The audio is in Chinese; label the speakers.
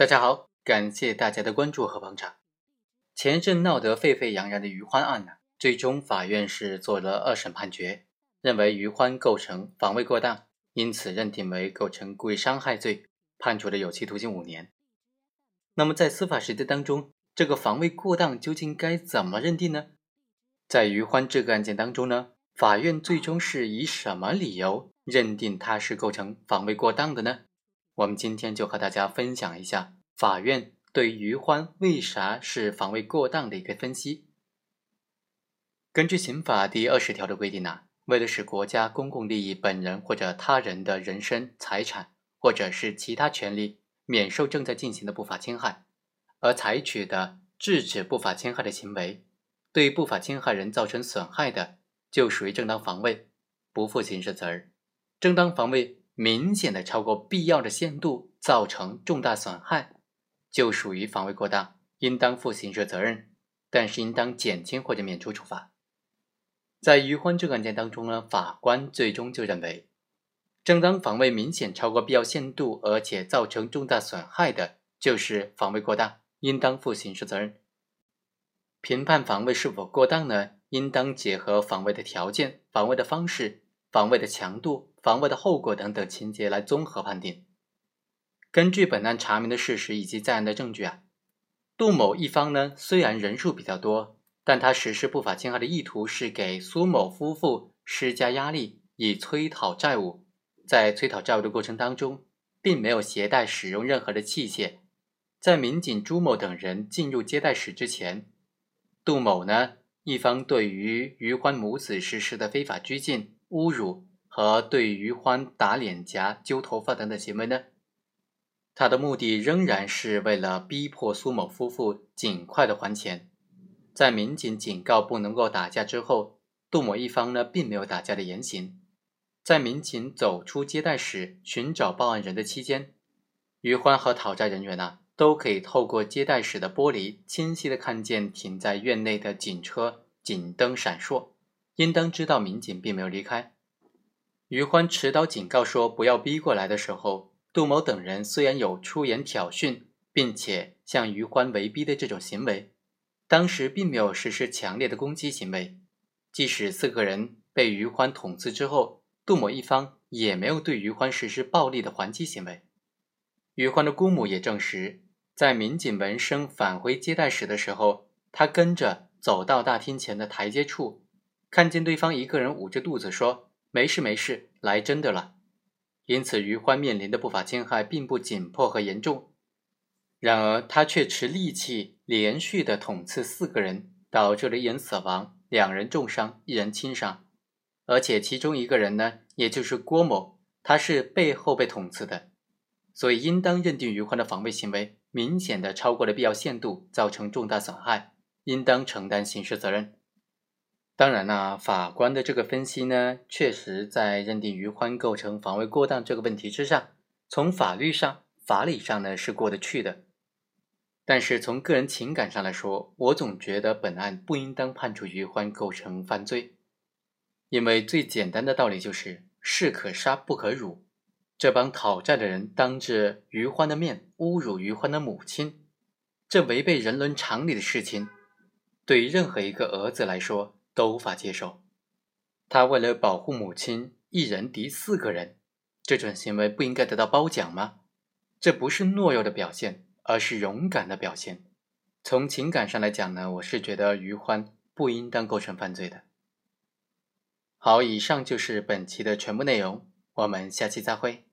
Speaker 1: 大家好，感谢大家的关注和捧场。前阵闹得沸沸扬扬的余欢案呢，最终法院是做了二审判决，认为余欢构成防卫过当，因此认定为构成故意伤害罪，判处了有期徒刑五年。那么在司法实践当中，这个防卫过当究竟该怎么认定呢？在余欢这个案件当中呢，法院最终是以什么理由认定他是构成防卫过当的呢？我们今天就和大家分享一下法院对于欢为啥是防卫过当的一个分析。根据刑法第二十条的规定呢，为了使国家公共利益、本人或者他人的人身、财产或者是其他权利免受正在进行的不法侵害，而采取的制止不法侵害的行为，对不法侵害人造成损害的，就属于正当防卫，不负刑事责任。正当防卫。明显的超过必要的限度，造成重大损害，就属于防卫过当，应当负刑事责任，但是应当减轻或者免除处罚。在余欢这个案件当中呢，法官最终就认为，正当防卫明显超过必要限度，而且造成重大损害的，就是防卫过当，应当负刑事责任。评判防卫是否过当呢，应当结合防卫的条件、防卫的方式、防卫的强度。防卫的后果等等情节来综合判定。根据本案查明的事实以及在案的证据啊，杜某一方呢虽然人数比较多，但他实施不法侵害的意图是给苏某夫妇施加压力，以催讨债务。在催讨债务的过程当中，并没有携带使用任何的器械。在民警朱某等人进入接待室之前，杜某呢一方对于余欢母子实施的非法拘禁、侮辱。和对余欢打脸颊、揪头发等等行为呢？他的目的仍然是为了逼迫苏某夫妇尽快的还钱。在民警警告不能够打架之后，杜某一方呢并没有打架的言行。在民警走出接待室寻找报案人的期间，余欢和讨债人员呢都可以透过接待室的玻璃清晰的看见停在院内的警车警灯闪烁，应当知道民警并没有离开。余欢持刀警告说：“不要逼过来的时候，杜某等人虽然有出言挑衅，并且向余欢围逼的这种行为，当时并没有实施强烈的攻击行为。即使四个人被余欢捅刺之后，杜某一方也没有对余欢实施暴力的还击行为。余欢的姑母也证实，在民警闻声返回接待室的时候，他跟着走到大厅前的台阶处，看见对方一个人捂着肚子说。”没事没事，来真的了。因此，余欢面临的不法侵害并不紧迫和严重。然而，他却持利器连续的捅刺四个人，导致了一人死亡，两人重伤，一人轻伤。而且，其中一个人呢，也就是郭某，他是背后被捅刺的，所以应当认定余欢的防卫行为明显的超过了必要限度，造成重大损害，应当承担刑事责任。当然呢，法官的这个分析呢，确实在认定余欢构成防卫过当这个问题之上，从法律上、法理上呢是过得去的。但是从个人情感上来说，我总觉得本案不应当判处余欢构成犯罪，因为最简单的道理就是士可杀不可辱。这帮讨债的人当着余欢的面侮辱余欢的母亲，这违背人伦常理的事情，对于任何一个儿子来说。都无法接受，他为了保护母亲，一人敌四个人，这种行为不应该得到褒奖吗？这不是懦弱的表现，而是勇敢的表现。从情感上来讲呢，我是觉得余欢不应当构成犯罪的。好，以上就是本期的全部内容，我们下期再会。